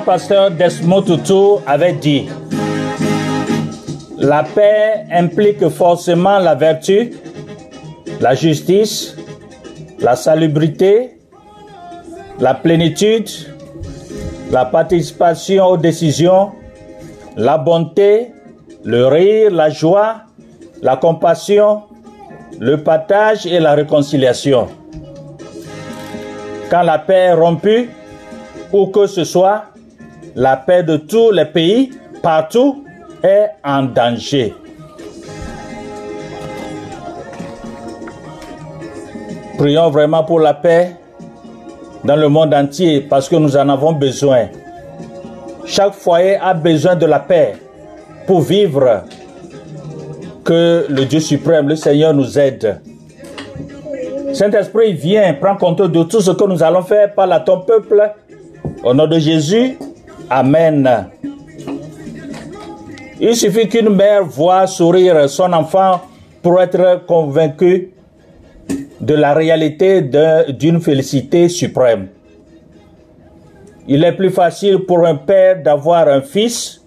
pasteur Desmond avait dit, la paix implique forcément la vertu, la justice, la salubrité, la plénitude, la participation aux décisions, la bonté, le rire, la joie, la compassion, le partage et la réconciliation. Quand la paix est rompue, où que ce soit, la paix de tous les pays, partout, est en danger. Prions vraiment pour la paix dans le monde entier parce que nous en avons besoin. Chaque foyer a besoin de la paix pour vivre. Que le Dieu suprême, le Seigneur nous aide. Saint-Esprit, viens, prends compte de tout ce que nous allons faire par la ton peuple. Au nom de Jésus, Amen. Il suffit qu'une mère voit sourire son enfant pour être convaincue de la réalité d'une félicité suprême. Il est plus facile pour un père d'avoir un fils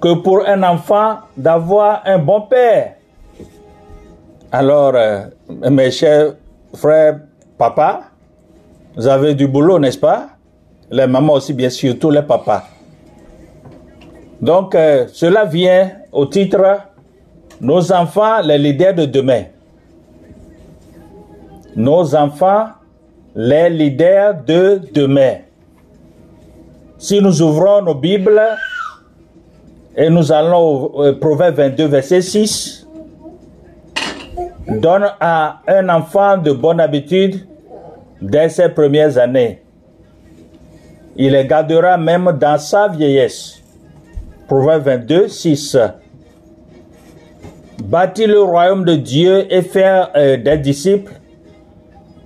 que pour un enfant d'avoir un bon père. Alors, euh, mes chers frères, papa, vous avez du boulot, n'est-ce pas? Les mamans aussi, bien sûr, tous les papas. Donc, euh, cela vient au titre Nos enfants, les leaders de demain. Nos enfants, les leaders de demain. Si nous ouvrons nos Bibles et nous allons au Proverbe 22, verset 6, donne à un enfant de bonne habitude dès ses premières années. Il les gardera même dans sa vieillesse. Proverbe 22, 6. Bâtir le royaume de Dieu et faire euh, des disciples,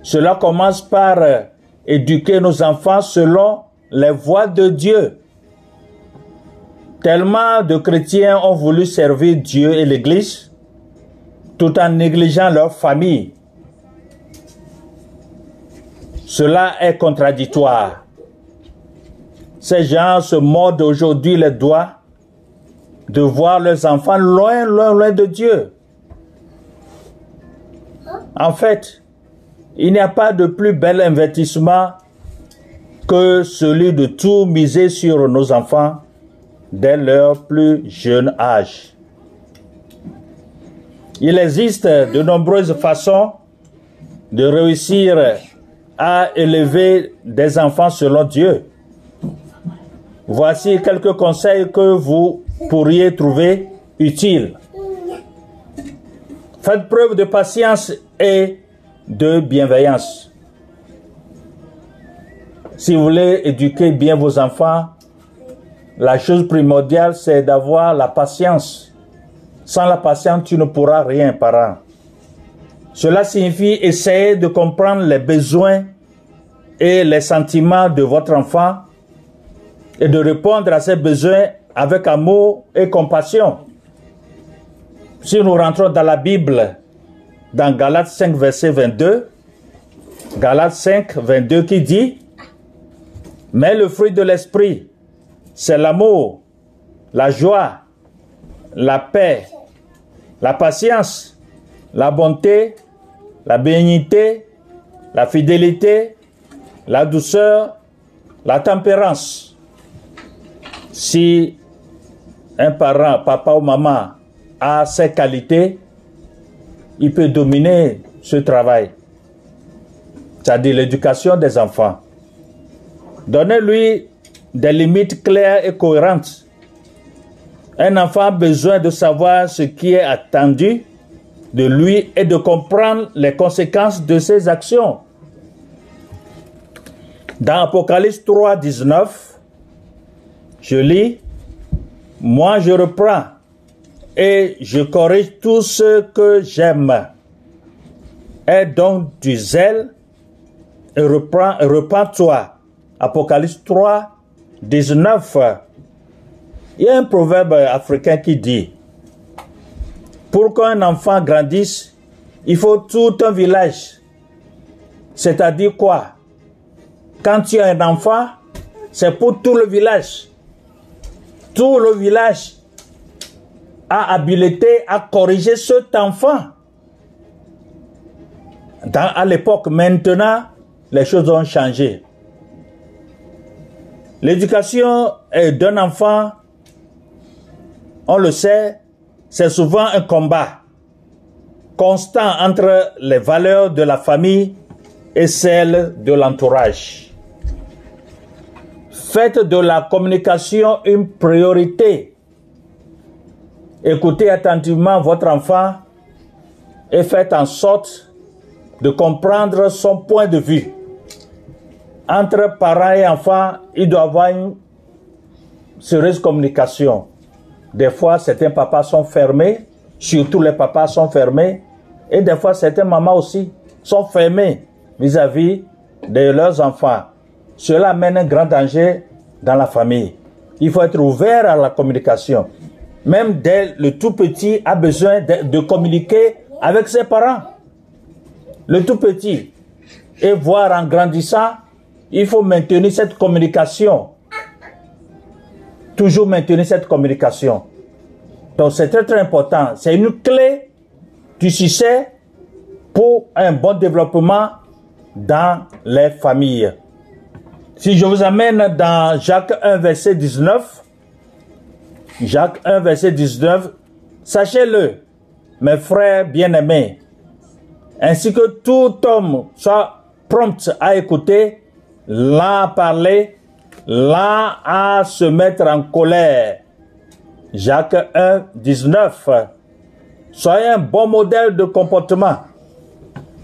cela commence par euh, éduquer nos enfants selon les voies de Dieu. Tellement de chrétiens ont voulu servir Dieu et l'Église tout en négligeant leur famille. Cela est contradictoire. Ces gens se mordent aujourd'hui les doigts de voir leurs enfants loin, loin, loin de Dieu. En fait, il n'y a pas de plus bel investissement que celui de tout miser sur nos enfants dès leur plus jeune âge. Il existe de nombreuses façons de réussir à élever des enfants selon Dieu. Voici quelques conseils que vous pourriez trouver utiles. Faites preuve de patience et de bienveillance. Si vous voulez éduquer bien vos enfants, la chose primordiale, c'est d'avoir la patience. Sans la patience, tu ne pourras rien, parent. Cela signifie essayer de comprendre les besoins et les sentiments de votre enfant et de répondre à ces besoins avec amour et compassion. Si nous rentrons dans la Bible, dans Galates 5, verset 22, Galates 5, 22 qui dit, Mais le fruit de l'esprit, c'est l'amour, la joie, la paix, la patience, la bonté, la bénignité, la fidélité, la douceur, la tempérance. Si un parent, papa ou maman, a ces qualités, il peut dominer ce travail, c'est-à-dire l'éducation des enfants. Donnez-lui des limites claires et cohérentes. Un enfant a besoin de savoir ce qui est attendu de lui et de comprendre les conséquences de ses actions. Dans Apocalypse 3, 19, je lis, Moi je reprends et je corrige tout ce que j'aime. Aie donc du zèle et reprends, repends-toi. Apocalypse 3, 19. Il y a un proverbe africain qui dit, pour qu'un enfant grandisse, il faut tout un village. C'est-à-dire quoi? Quand tu as un enfant, c'est pour tout le village. Tout le village a habilité à corriger cet enfant. À l'époque, maintenant, les choses ont changé. L'éducation d'un enfant, on le sait, c'est souvent un combat constant entre les valeurs de la famille et celles de l'entourage. Faites de la communication une priorité. Écoutez attentivement votre enfant et faites en sorte de comprendre son point de vue. Entre parents et enfants, il doit y avoir une sérieuse communication. Des fois, certains papas sont fermés, surtout les papas sont fermés, et des fois, certaines mamans aussi sont fermées vis-à-vis de leurs enfants. Cela amène un grand danger dans la famille. Il faut être ouvert à la communication. Même dès le tout petit a besoin de, communiquer avec ses parents. Le tout petit. Et voir en grandissant, il faut maintenir cette communication. Toujours maintenir cette communication. Donc c'est très très important. C'est une clé du succès pour un bon développement dans les familles. Si je vous amène dans Jacques 1, verset 19, Jacques 1, verset 19, sachez-le, mes frères bien-aimés, ainsi que tout homme soit prompt à écouter, là à parler, là à se mettre en colère. Jacques 1, 19. Soyez un bon modèle de comportement.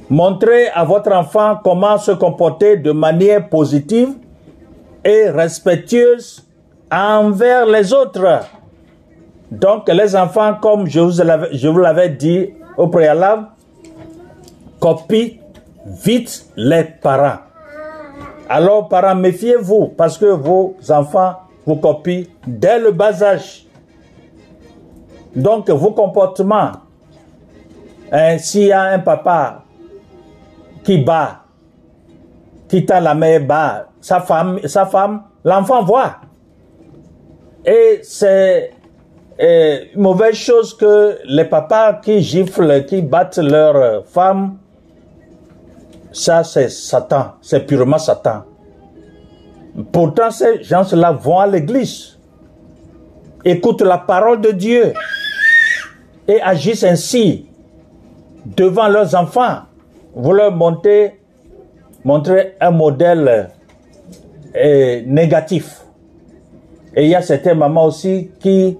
Montrez à votre enfant comment se comporter de manière positive et respectueuse envers les autres. Donc les enfants, comme je vous l'avais dit au préalable, copient vite les parents. Alors parents, méfiez-vous parce que vos enfants vous copient dès le bas âge. Donc vos comportements, hein, s'il y a un papa qui bat, qui t'a la main bat, sa femme, sa femme, l'enfant voit. Et c'est une mauvaise chose que les papas qui giflent, qui battent leur femme, ça c'est Satan, c'est purement Satan. Pourtant, ces gens-là vont à l'église, écoutent la parole de Dieu et agissent ainsi devant leurs enfants vous leur montrez, montrer un modèle négatif. Et il y a certaines mamans aussi qui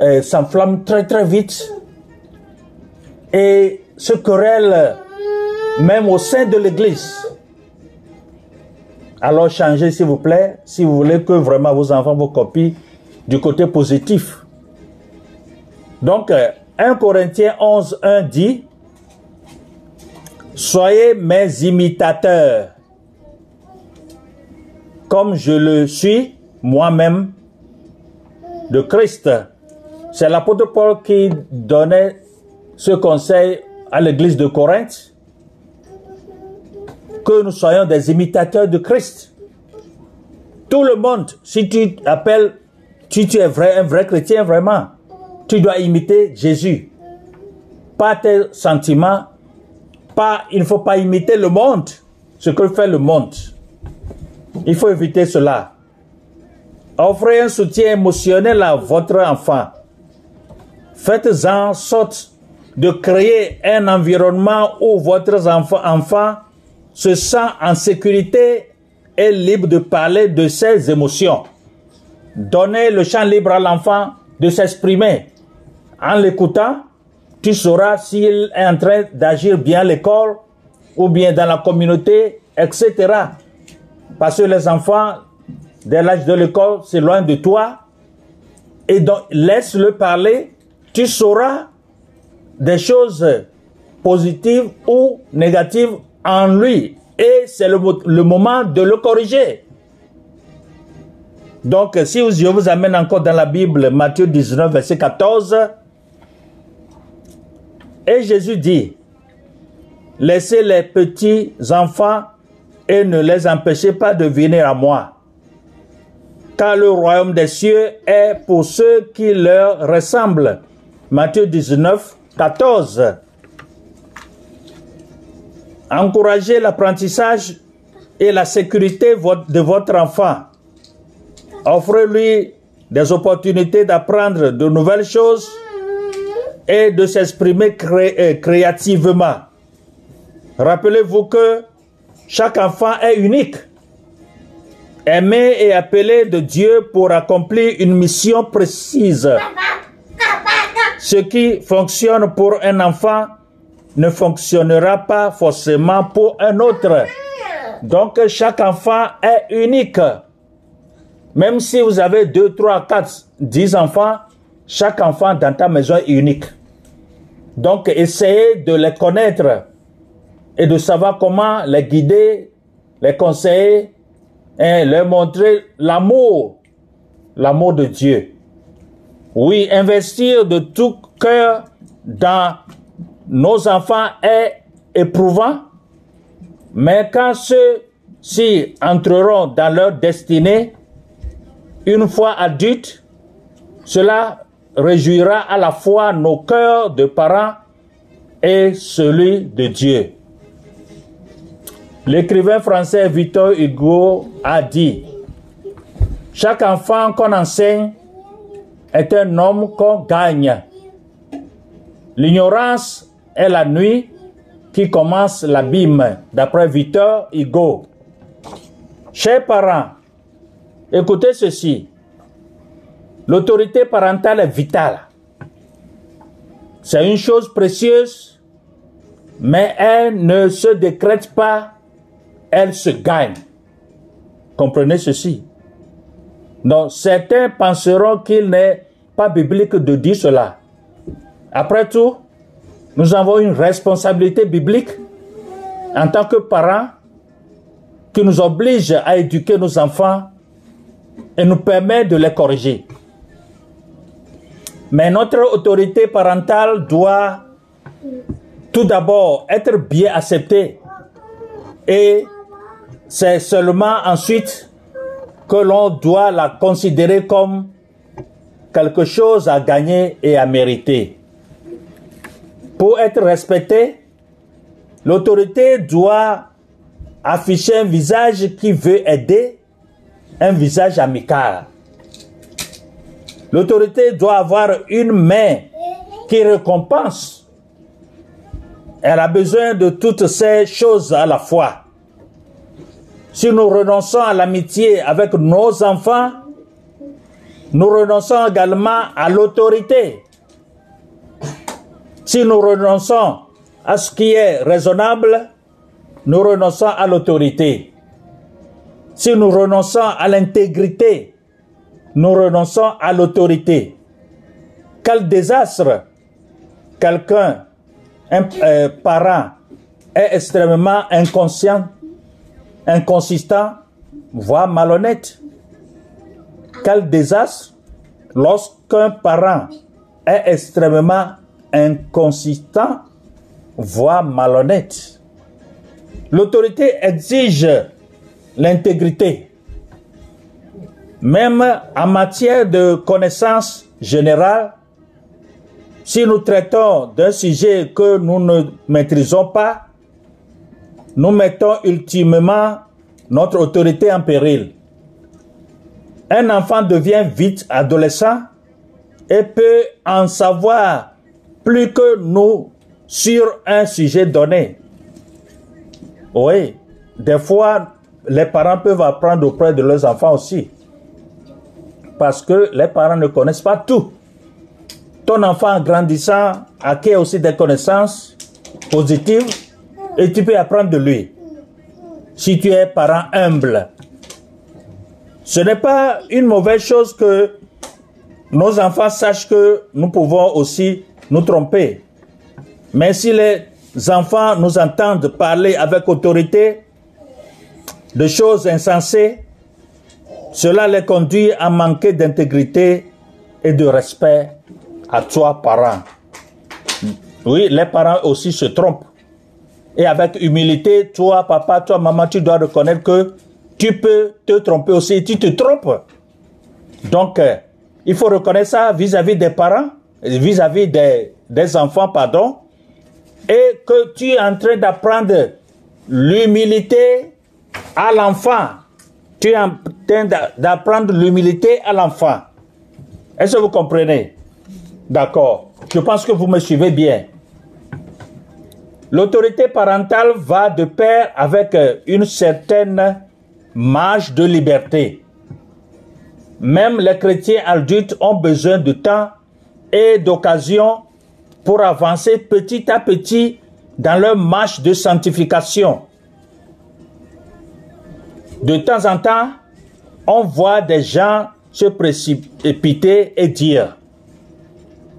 euh, s'enflamment très très vite et se querellent même au sein de l'église. Alors changez s'il vous plaît, si vous voulez que vraiment vos enfants vous copient du côté positif. Donc, 1 euh, Corinthiens 11, 1 dit, Soyez mes imitateurs, comme je le suis moi-même de Christ. C'est l'apôtre Paul qui donnait ce conseil à l'église de Corinthe, que nous soyons des imitateurs de Christ. Tout le monde, si tu appelles, si tu es vrai, un vrai chrétien vraiment, tu dois imiter Jésus. Pas tes sentiments, pas, il ne faut pas imiter le monde, ce que fait le monde. Il faut éviter cela. Offrez un soutien émotionnel à votre enfant. Faites en sorte de créer un environnement où votre enfant, enfant se sent en sécurité et libre de parler de ses émotions. Donnez le champ libre à l'enfant de s'exprimer. En l'écoutant, tu sauras s'il est en train d'agir bien à l'école ou bien dans la communauté, etc. Parce que les enfants, dès l'âge de l'école, c'est loin de toi. Et donc, laisse-le parler. Tu sauras des choses positives ou négatives en lui. Et c'est le, moment de le corriger. Donc, si je vous amène encore dans la Bible, Matthieu 19, verset 14, et Jésus dit, laissez les petits enfants et ne les empêchez pas de venir à moi. car le royaume des cieux est pour ceux qui leur ressemblent. Matthieu 19, 14. Encouragez l'apprentissage et la sécurité de votre enfant. Offrez-lui des opportunités d'apprendre de nouvelles choses et de s'exprimer euh, créativement. Rappelez-vous que chaque enfant est unique, aimé et appelé de Dieu pour accomplir une mission précise. Ce qui fonctionne pour un enfant ne fonctionnera pas forcément pour un autre. Donc chaque enfant est unique. Même si vous avez 2, 3, 4, 10 enfants, chaque enfant dans ta maison est unique. Donc essayez de les connaître et de savoir comment les guider, les conseiller et leur montrer l'amour, l'amour de Dieu. Oui, investir de tout cœur dans nos enfants est éprouvant, mais quand ceux-ci entreront dans leur destinée, une fois adultes, cela réjouira à la fois nos cœurs de parents et celui de Dieu. L'écrivain français Victor Hugo a dit, chaque enfant qu'on enseigne est un homme qu'on gagne. L'ignorance est la nuit qui commence l'abîme, d'après Victor Hugo. Chers parents, écoutez ceci. L'autorité parentale est vitale. C'est une chose précieuse, mais elle ne se décrète pas, elle se gagne. Comprenez ceci. Donc, certains penseront qu'il n'est pas biblique de dire cela. Après tout, nous avons une responsabilité biblique en tant que parents qui nous oblige à éduquer nos enfants et nous permet de les corriger. Mais notre autorité parentale doit tout d'abord être bien acceptée et c'est seulement ensuite que l'on doit la considérer comme quelque chose à gagner et à mériter. Pour être respectée, l'autorité doit afficher un visage qui veut aider, un visage amical. L'autorité doit avoir une main qui récompense. Elle a besoin de toutes ces choses à la fois. Si nous renonçons à l'amitié avec nos enfants, nous renonçons également à l'autorité. Si nous renonçons à ce qui est raisonnable, nous renonçons à l'autorité. Si nous renonçons à l'intégrité, nous renonçons à l'autorité. Quel désastre quelqu'un, un euh, parent, est extrêmement inconscient, inconsistant, voire malhonnête. Quel désastre lorsqu'un parent est extrêmement inconsistant, voire malhonnête. L'autorité exige l'intégrité. Même en matière de connaissance générale, si nous traitons d'un sujet que nous ne maîtrisons pas, nous mettons ultimement notre autorité en péril. Un enfant devient vite adolescent et peut en savoir plus que nous sur un sujet donné. Oui, des fois, les parents peuvent apprendre auprès de leurs enfants aussi parce que les parents ne connaissent pas tout. Ton enfant grandissant acquiert aussi des connaissances positives et tu peux apprendre de lui. Si tu es parent humble, ce n'est pas une mauvaise chose que nos enfants sachent que nous pouvons aussi nous tromper. Mais si les enfants nous entendent parler avec autorité de choses insensées, cela les conduit à manquer d'intégrité et de respect à toi, parents. Oui, les parents aussi se trompent. Et avec humilité, toi, papa, toi, maman, tu dois reconnaître que tu peux te tromper aussi. Tu te trompes. Donc, euh, il faut reconnaître ça vis-à-vis des parents, vis-à-vis des, des enfants, pardon, et que tu es en train d'apprendre l'humilité à l'enfant. Tu es en train d'apprendre l'humilité à l'enfant. Est-ce que vous comprenez? D'accord. Je pense que vous me suivez bien. L'autorité parentale va de pair avec euh, une certaine marge de liberté. Même les chrétiens adultes ont besoin de temps et d'occasion pour avancer petit à petit dans leur marche de sanctification. De temps en temps, on voit des gens se précipiter et dire,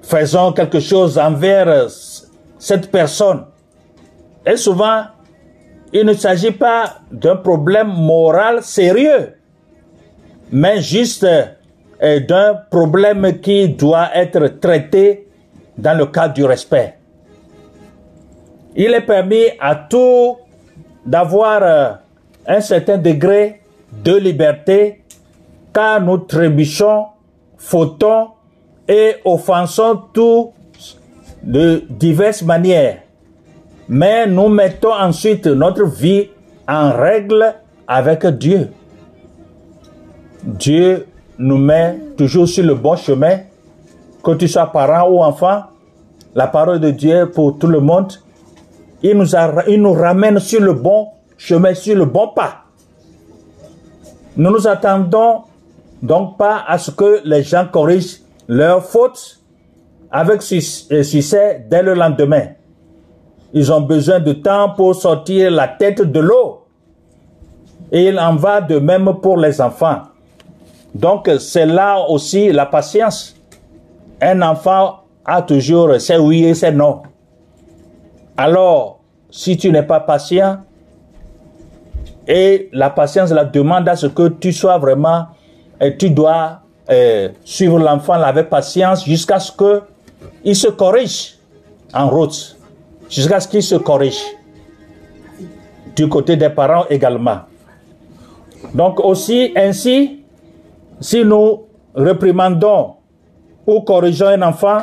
faisons quelque chose envers cette personne. Et souvent, il ne s'agit pas d'un problème moral sérieux, mais juste euh, d'un problème qui doit être traité dans le cadre du respect. Il est permis à tout d'avoir euh, un certain degré de liberté car nous trébuchons, fautons et offensons tous de diverses manières. Mais nous mettons ensuite notre vie en règle avec Dieu. Dieu nous met toujours sur le bon chemin, que tu sois parent ou enfant. La parole de Dieu pour tout le monde, il nous, il nous ramène sur le bon chemin, sur le bon pas. Nous nous attendons donc pas à ce que les gens corrigent leurs fautes avec succès dès le lendemain. Ils ont besoin de temps pour sortir la tête de l'eau. Et il en va de même pour les enfants. Donc c'est là aussi la patience. Un enfant a toujours ses oui et ses non. Alors, si tu n'es pas patient, et la patience la demande à ce que tu sois vraiment, et tu dois euh, suivre l'enfant avec patience jusqu'à ce que il se corrige en route jusqu'à ce qu'il se corrige. Du côté des parents également. Donc aussi, ainsi, si nous réprimandons ou corrigeons un enfant,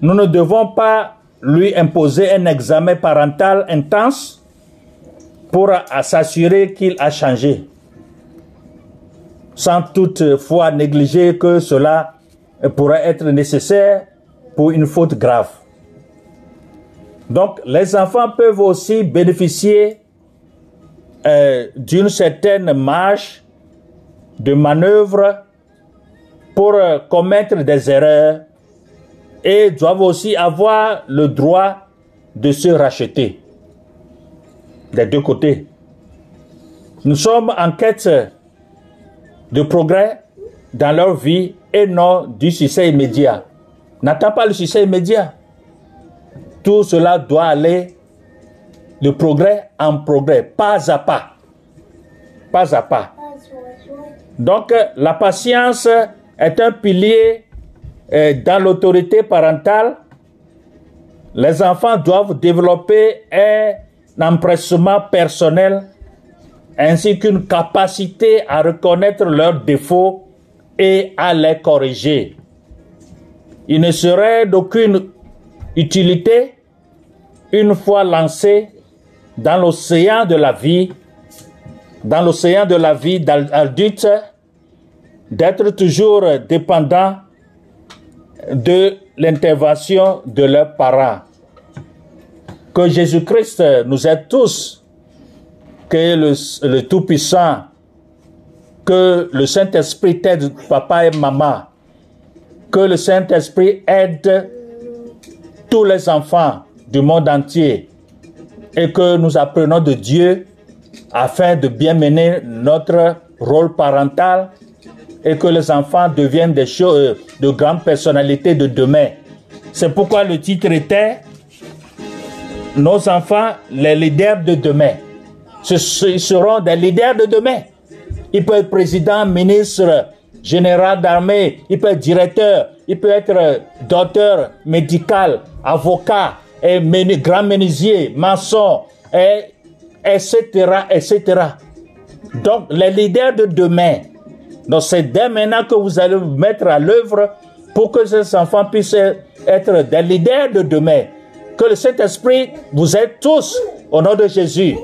nous ne devons pas lui imposer un examen parental intense pour s'assurer qu'il a changé, sans toutefois négliger que cela pourrait être nécessaire pour une faute grave. Donc, les enfants peuvent aussi bénéficier euh, d'une certaine marge de manœuvre pour euh, commettre des erreurs et doivent aussi avoir le droit de se racheter des deux côtés. Nous sommes en quête de progrès dans leur vie et non du succès immédiat. N'attends pas le succès immédiat. Tout cela doit aller de progrès en progrès, pas à pas. Pas à pas. Donc, la patience est un pilier euh, dans l'autorité parentale. Les enfants doivent développer un empressement personnel ainsi qu'une capacité à reconnaître leurs défauts et à les corriger. Il ne serait d'aucune utilité une fois lancé dans l'océan de la vie, dans l'océan de la vie d'adulte, d'être toujours dépendant de l'intervention de leurs parents. Que Jésus-Christ nous aide tous, que le, le Tout-Puissant, que le Saint-Esprit aide papa et maman, que le Saint-Esprit aide tous les enfants du monde entier et que nous apprenons de Dieu afin de bien mener notre rôle parental et que les enfants deviennent des choses, euh, de grandes personnalités de demain. C'est pourquoi le titre était Nos enfants, les leaders de demain. Ce seront des leaders de demain. Ils peuvent être président, ministre, général d'armée, il peut être directeur, il peut être docteur médical, avocat, et grand menuisier, maçon, et, etc., etc. Donc, les leaders de demain Donc c'est dès maintenant que vous allez vous mettre à l'œuvre pour que ces enfants puissent être des leaders de demain. Que le Saint-Esprit vous aide tous au nom de Jésus.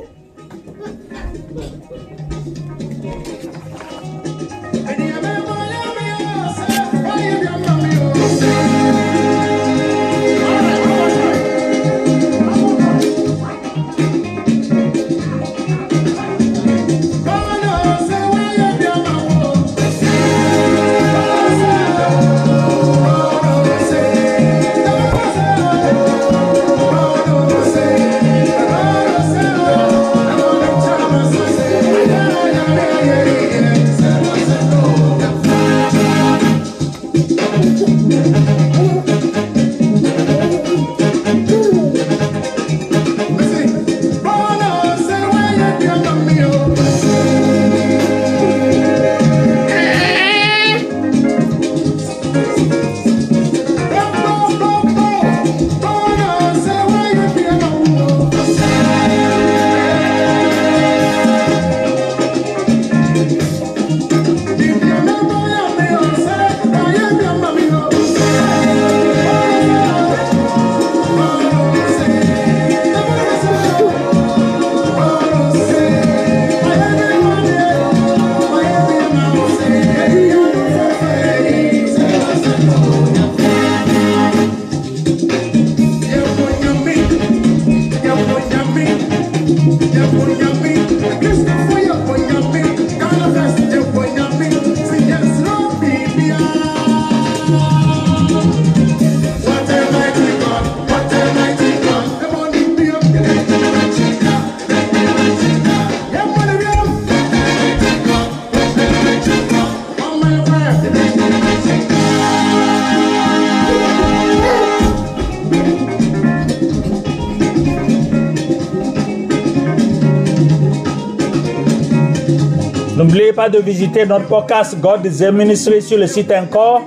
Pas de visiter notre podcast God is Ministry sur le site encore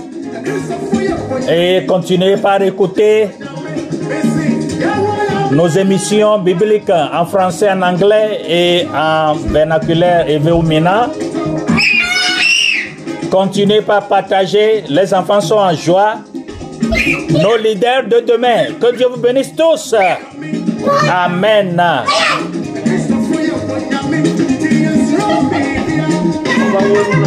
et continuez par écouter nos émissions bibliques en français, en anglais et en vernaculaire et Veumina. Continuez par partager, les enfants sont en joie. Nos leaders de demain, que Dieu vous bénisse tous. Amen. Gracias.